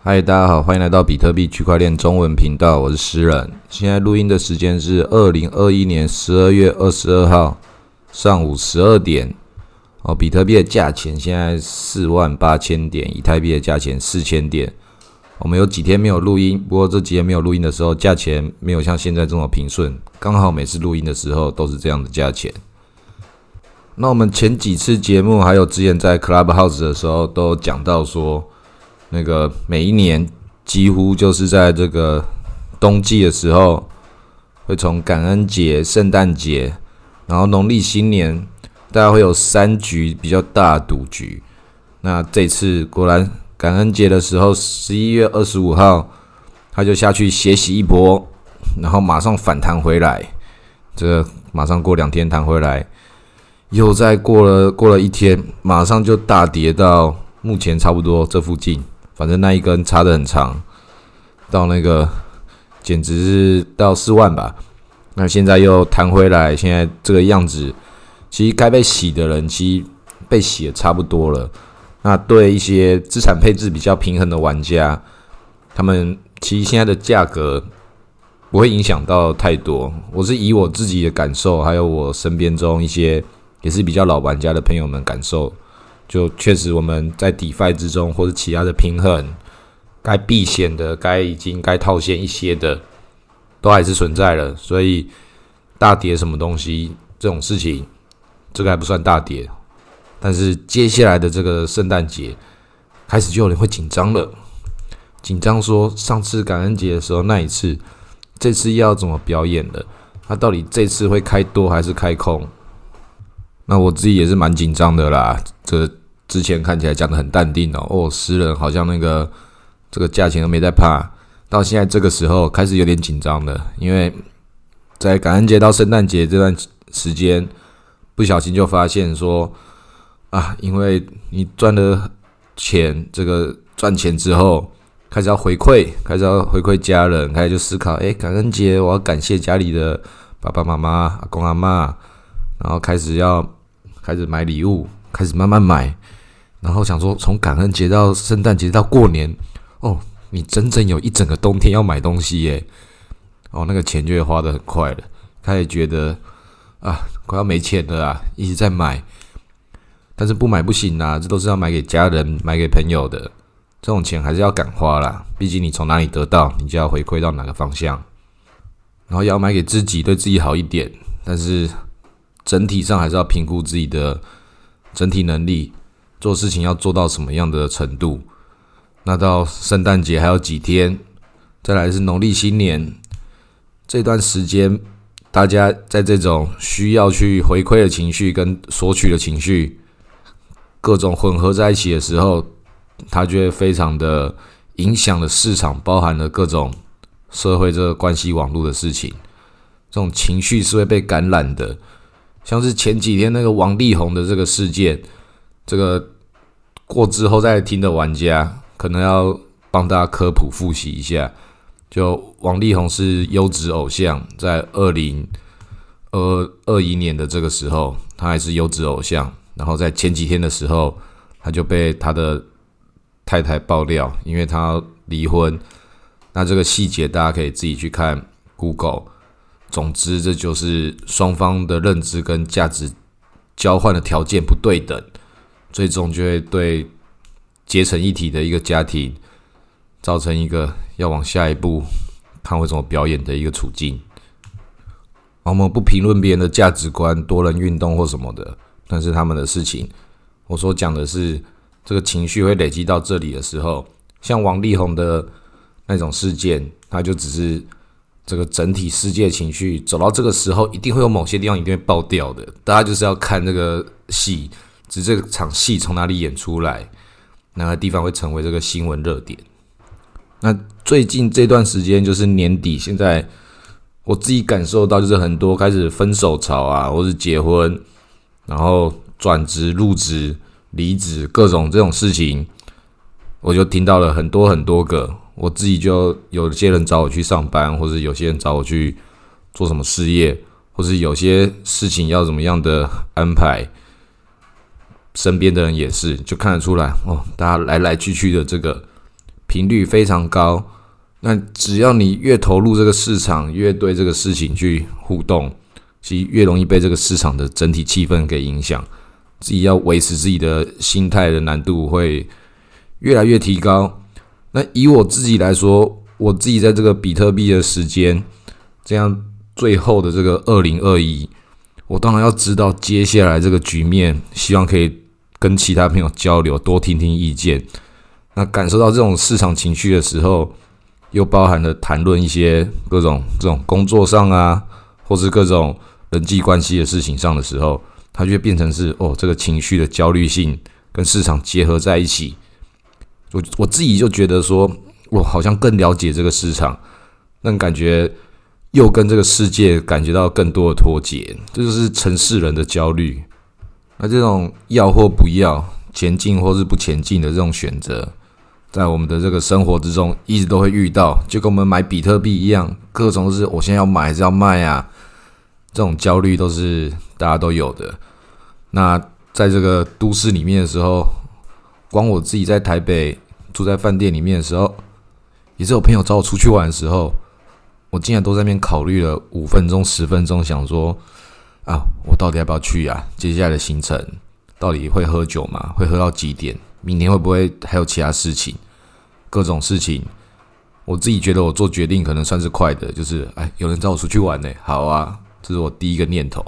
嗨，大家好，欢迎来到比特币区块链中文频道，我是诗人。现在录音的时间是二零二一年十二月二十二号上午十二点。哦，比特币的价钱现在四万八千点，以太币的价钱四千点。我们有几天没有录音，不过这几天没有录音的时候，价钱没有像现在这么平顺。刚好每次录音的时候都是这样的价钱。那我们前几次节目，还有之前在 Clubhouse 的时候，都讲到说，那个每一年几乎就是在这个冬季的时候，会从感恩节、圣诞节，然后农历新年，大概会有三局比较大赌局。那这次果然感恩节的时候，十一月二十五号，他就下去血洗一波，然后马上反弹回来，这马上过两天弹回来。又再过了过了一天，马上就大跌到目前差不多这附近，反正那一根差的很长，到那个简直是到四万吧。那现在又弹回来，现在这个样子，其实该被洗的人其实被洗的差不多了。那对一些资产配置比较平衡的玩家，他们其实现在的价格不会影响到太多。我是以我自己的感受，还有我身边中一些。也是比较老玩家的朋友们感受，就确实我们在 DeFi 之中或者其他的平衡，该避险的、该已经该套现一些的，都还是存在了。所以大跌什么东西这种事情，这个还不算大跌。但是接下来的这个圣诞节开始就有人会紧张了，紧张说上次感恩节的时候那一次，这次要怎么表演的？他到底这次会开多还是开空？那我自己也是蛮紧张的啦。这之前看起来讲的很淡定哦，哦，诗人好像那个这个价钱都没在怕。到现在这个时候开始有点紧张了，因为在感恩节到圣诞节这段时间，不小心就发现说啊，因为你赚了钱，这个赚钱之后开始要回馈，开始要回馈家人，开始就思考，哎，感恩节我要感谢家里的爸爸妈妈、阿公阿妈，然后开始要。开始买礼物，开始慢慢买，然后想说从感恩节到圣诞节到过年，哦，你整整有一整个冬天要买东西耶，哦，那个钱就会花的很快了。开始觉得啊，快要没钱了啊，一直在买，但是不买不行啊，这都是要买给家人、买给朋友的，这种钱还是要敢花啦。毕竟你从哪里得到，你就要回馈到哪个方向，然后要买给自己，对自己好一点，但是。整体上还是要评估自己的整体能力，做事情要做到什么样的程度。那到圣诞节还有几天，再来是农历新年这段时间，大家在这种需要去回馈的情绪跟索取的情绪，各种混合在一起的时候，它就会非常的影响了市场，包含了各种社会这个关系网络的事情，这种情绪是会被感染的。像是前几天那个王力宏的这个事件，这个过之后再听的玩家，可能要帮大家科普复习一下。就王力宏是优质偶像，在二零二二一年的这个时候，他还是优质偶像。然后在前几天的时候，他就被他的太太爆料，因为他离婚。那这个细节大家可以自己去看 Google。总之，这就是双方的认知跟价值交换的条件不对等，最终就会对结成一体的一个家庭造成一个要往下一步看会怎么表演的一个处境。我们不评论别人的价值观、多人运动或什么的，那是他们的事情。我所讲的是，这个情绪会累积到这里的时候，像王力宏的那种事件，他就只是。这个整体世界情绪走到这个时候，一定会有某些地方一定会爆掉的。大家就是要看这个戏，只这场戏从哪里演出来，哪个地方会成为这个新闻热点。那最近这段时间就是年底，现在我自己感受到就是很多开始分手潮啊，或是结婚，然后转职、入职、离职各种这种事情，我就听到了很多很多个。我自己就有些人找我去上班，或者有些人找我去做什么事业，或是有些事情要怎么样的安排。身边的人也是，就看得出来哦，大家来来去去的这个频率非常高。那只要你越投入这个市场，越对这个事情去互动，其实越容易被这个市场的整体气氛给影响。自己要维持自己的心态的难度会越来越提高。那以我自己来说，我自己在这个比特币的时间，这样最后的这个二零二一，我当然要知道接下来这个局面，希望可以跟其他朋友交流，多听听意见。那感受到这种市场情绪的时候，又包含了谈论一些各种这种工作上啊，或是各种人际关系的事情上的时候。它就变成是哦，这个情绪的焦虑性跟市场结合在一起，我我自己就觉得说，我好像更了解这个市场，那感觉又跟这个世界感觉到更多的脱节，这就是城市人的焦虑。那这种要或不要、前进或是不前进的这种选择，在我们的这个生活之中一直都会遇到，就跟我们买比特币一样，各种是我现在要买还是要卖啊？这种焦虑都是大家都有的。那在这个都市里面的时候，光我自己在台北住在饭店里面的时候，也是有朋友找我出去玩的时候，我竟然都在那边考虑了五分钟、十分钟，想说啊，我到底要不要去啊？接下来的行程到底会喝酒吗？会喝到几点？明天会不会还有其他事情？各种事情，我自己觉得我做决定可能算是快的，就是哎，有人找我出去玩呢，好啊，这是我第一个念头。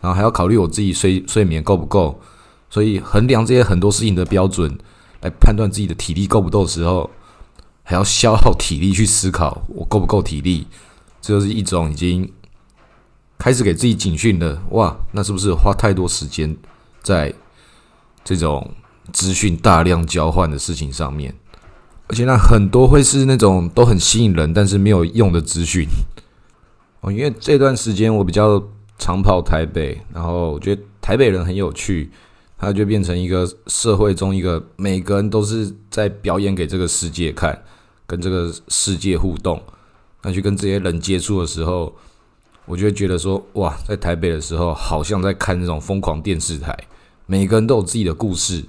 然后还要考虑我自己睡睡眠够不够，所以衡量这些很多事情的标准来判断自己的体力够不够的时候，还要消耗体力去思考我够不够体力，这就是一种已经开始给自己警讯的。哇，那是不是花太多时间在这种资讯大量交换的事情上面？而且那很多会是那种都很吸引人，但是没有用的资讯。哦，因为这段时间我比较。长跑台北，然后我觉得台北人很有趣，他就变成一个社会中一个每个人都是在表演给这个世界看，跟这个世界互动。那去跟这些人接触的时候，我就会觉得说，哇，在台北的时候，好像在看那种疯狂电视台，每个人都有自己的故事。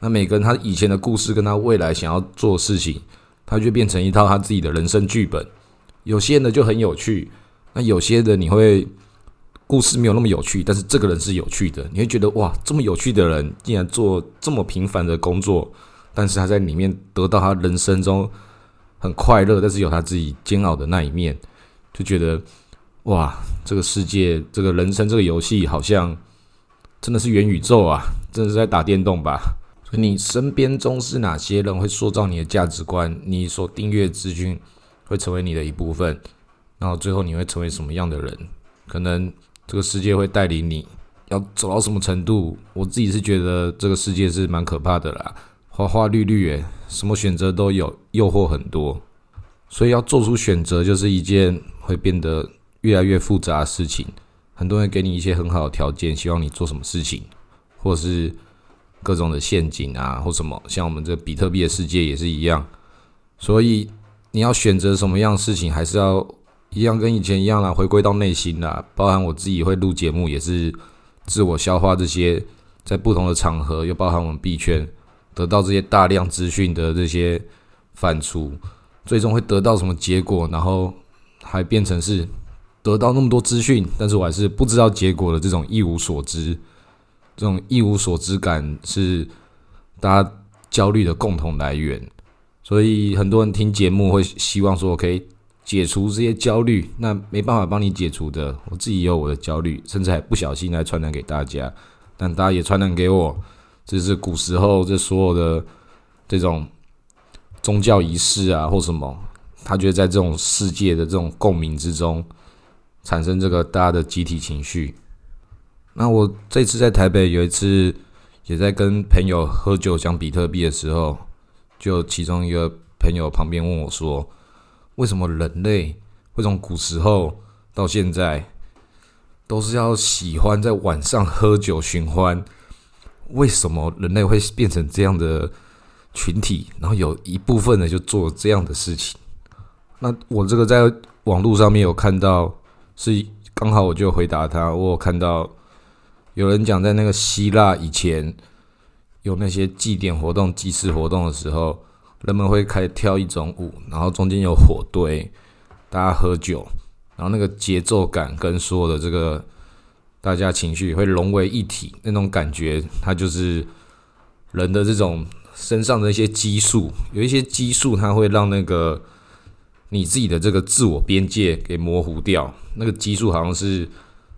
那每个人他以前的故事跟他未来想要做的事情，他就变成一套他自己的人生剧本。有些人就很有趣，那有些的你会。故事没有那么有趣，但是这个人是有趣的。你会觉得哇，这么有趣的人竟然做这么平凡的工作，但是他在里面得到他人生中很快乐，但是有他自己煎熬的那一面，就觉得哇，这个世界，这个人生，这个游戏好像真的是元宇宙啊，真的是在打电动吧？所以你身边中是哪些人会塑造你的价值观？你所订阅资讯会成为你的一部分，然后最后你会成为什么样的人？可能。这个世界会带领你要走到什么程度？我自己是觉得这个世界是蛮可怕的啦，花花绿绿诶，什么选择都有，诱惑很多，所以要做出选择就是一件会变得越来越复杂的事情。很多人给你一些很好的条件，希望你做什么事情，或是各种的陷阱啊，或什么，像我们这比特币的世界也是一样。所以你要选择什么样事情，还是要。一样跟以前一样啦，回归到内心啦。包含我自己会录节目，也是自我消化这些，在不同的场合，又包含我们币圈得到这些大量资讯的这些反刍，最终会得到什么结果？然后还变成是得到那么多资讯，但是我还是不知道结果的这种一无所知，这种一无所知感是大家焦虑的共同来源。所以很多人听节目会希望说，我可以。解除这些焦虑，那没办法帮你解除的。我自己也有我的焦虑，甚至还不小心来传染给大家，但大家也传染给我。这是古时候这所有的这种宗教仪式啊，或什么，他觉得在这种世界的这种共鸣之中，产生这个大家的集体情绪。那我这次在台北有一次，也在跟朋友喝酒讲比特币的时候，就其中一个朋友旁边问我说。为什么人类会从古时候到现在都是要喜欢在晚上喝酒寻欢？为什么人类会变成这样的群体？然后有一部分人就做这样的事情。那我这个在网络上面有看到，是刚好我就回答他。我有看到有人讲，在那个希腊以前有那些祭典活动、祭祀活动的时候。人们会开始跳一种舞，然后中间有火堆，大家喝酒，然后那个节奏感跟所有的这个大家情绪会融为一体，那种感觉，它就是人的这种身上的一些激素，有一些激素，它会让那个你自己的这个自我边界给模糊掉，那个激素好像是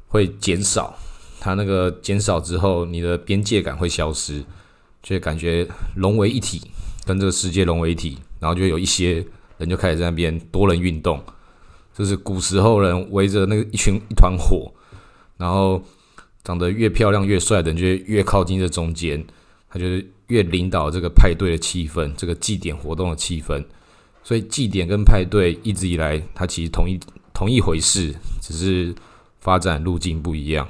会减少，它那个减少之后，你的边界感会消失。就感觉融为一体，跟这个世界融为一体，然后就有一些人就开始在那边多人运动，就是古时候人围着那个一群一团火，然后长得越漂亮越帅的人就越靠近这中间，他就是越领导这个派对的气氛，这个祭典活动的气氛。所以祭典跟派对一直以来，它其实同一同一回事，只是发展路径不一样。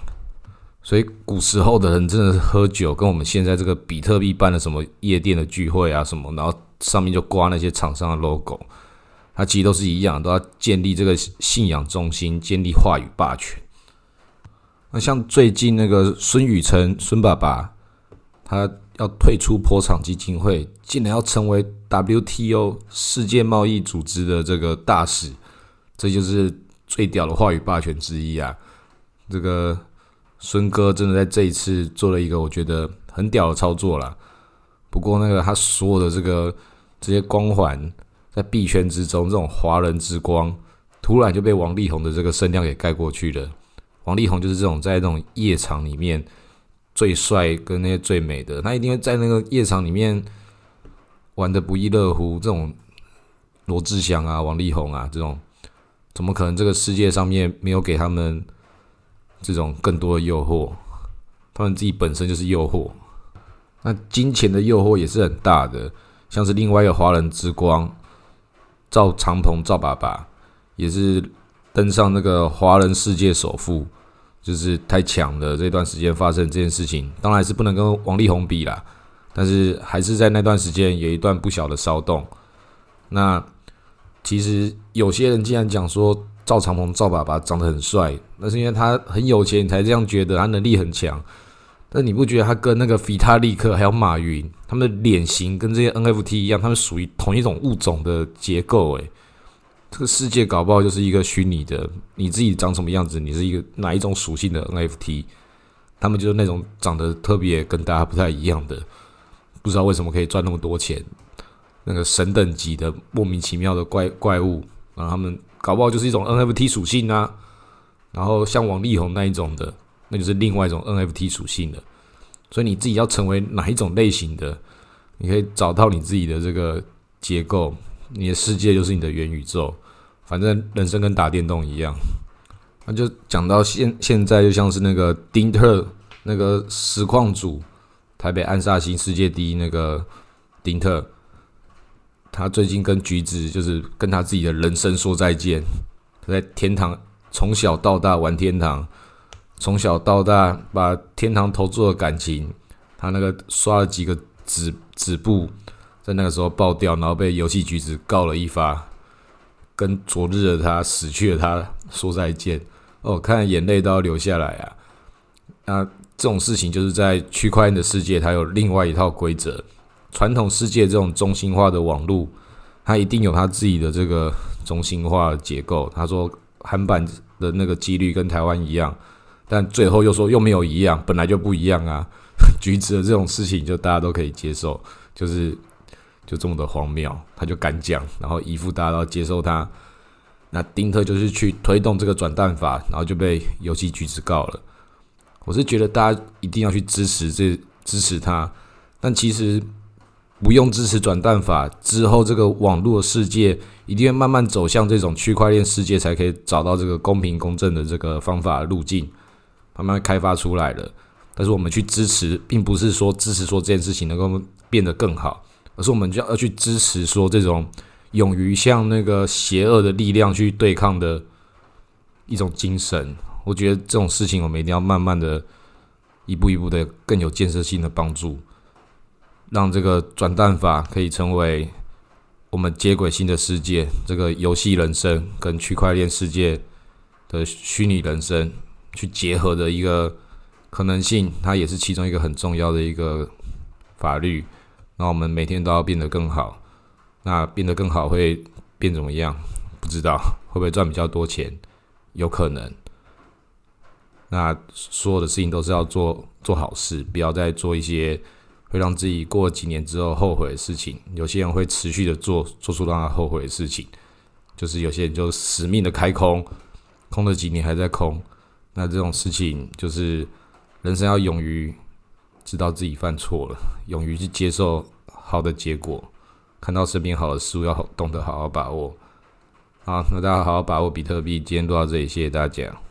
所以古时候的人真的是喝酒，跟我们现在这个比特币办的什么夜店的聚会啊什么，然后上面就挂那些厂商的 logo，它其实都是一样，都要建立这个信仰中心，建立话语霸权。那像最近那个孙宇晨孙爸爸，他要退出坡场基金会，竟然要成为 WTO 世界贸易组织的这个大使，这就是最屌的话语霸权之一啊！这个。孙哥真的在这一次做了一个我觉得很屌的操作了。不过那个他所有的这个这些光环，在币圈之中，这种华人之光，突然就被王力宏的这个声量给盖过去了。王力宏就是这种在那种夜场里面最帅跟那些最美的，他一定会在那个夜场里面玩的不亦乐乎。这种罗志祥啊、王力宏啊这种，怎么可能这个世界上面没有给他们？这种更多的诱惑，他们自己本身就是诱惑。那金钱的诱惑也是很大的，像是另外一个华人之光赵长鹏赵爸爸，也是登上那个华人世界首富，就是太强了。这段时间发生这件事情，当然是不能跟王力宏比啦，但是还是在那段时间有一段不小的骚动。那其实有些人竟然讲说。赵长鹏，赵爸爸长得很帅，那是因为他很有钱，你才这样觉得。他能力很强，但你不觉得他跟那个菲塔利克还有马云，他们的脸型跟这些 NFT 一样，他们属于同一种物种的结构？诶，这个世界搞不好就是一个虚拟的，你自己长什么样子，你是一个哪一种属性的 NFT？他们就是那种长得特别跟大家不太一样的，不知道为什么可以赚那么多钱，那个神等级的莫名其妙的怪怪物，然后他们。搞不好就是一种 NFT 属性啊，然后像王力宏那一种的，那就是另外一种 NFT 属性的。所以你自己要成为哪一种类型的，你可以找到你自己的这个结构，你的世界就是你的元宇宙。反正人生跟打电动一样，那就讲到现现在，就像是那个丁特那个实况组，台北暗杀星世界第一那个丁特。他最近跟橘子就是跟他自己的人生说再见。他在天堂从小到大玩天堂，从小到大把天堂投注的感情，他那个刷了几个纸纸布，在那个时候爆掉，然后被游戏橘子告了一发，跟昨日的他死去的他说再见。哦，看眼泪都要流下来啊！那这种事情就是在区块链的世界，它有另外一套规则。传统世界这种中心化的网络，它一定有它自己的这个中心化结构。他说韩版的那个几率跟台湾一样，但最后又说又没有一样，本来就不一样啊。橘子的这种事情就大家都可以接受，就是就这么的荒谬，他就敢讲，然后一副大家都接受他。那丁特就是去推动这个转蛋法，然后就被游戏局子告了。我是觉得大家一定要去支持这支持他，但其实。不用支持转蛋法之后，这个网络世界一定会慢慢走向这种区块链世界，才可以找到这个公平公正的这个方法路径，慢慢开发出来了。但是我们去支持，并不是说支持说这件事情能够变得更好，而是我们就要去支持说这种勇于向那个邪恶的力量去对抗的一种精神。我觉得这种事情，我们一定要慢慢的一步一步的更有建设性的帮助。让这个转蛋法可以成为我们接轨新的世界，这个游戏人生跟区块链世界的虚拟人生去结合的一个可能性，它也是其中一个很重要的一个法律。那我们每天都要变得更好。那变得更好会变怎么样？不知道会不会赚比较多钱？有可能。那所有的事情都是要做做好事，不要再做一些会让自己过几年之后后悔的事情。有些人会持续的做做出让他后悔的事情，就是有些人就死命的开空，空了几年还在空。那这种事情就是人生要勇于知道自己犯错了，勇于去接受好的结果，看到身边好的事物要懂得好好把握。好，那大家好好把握比特币。今天录到这里，谢谢大家。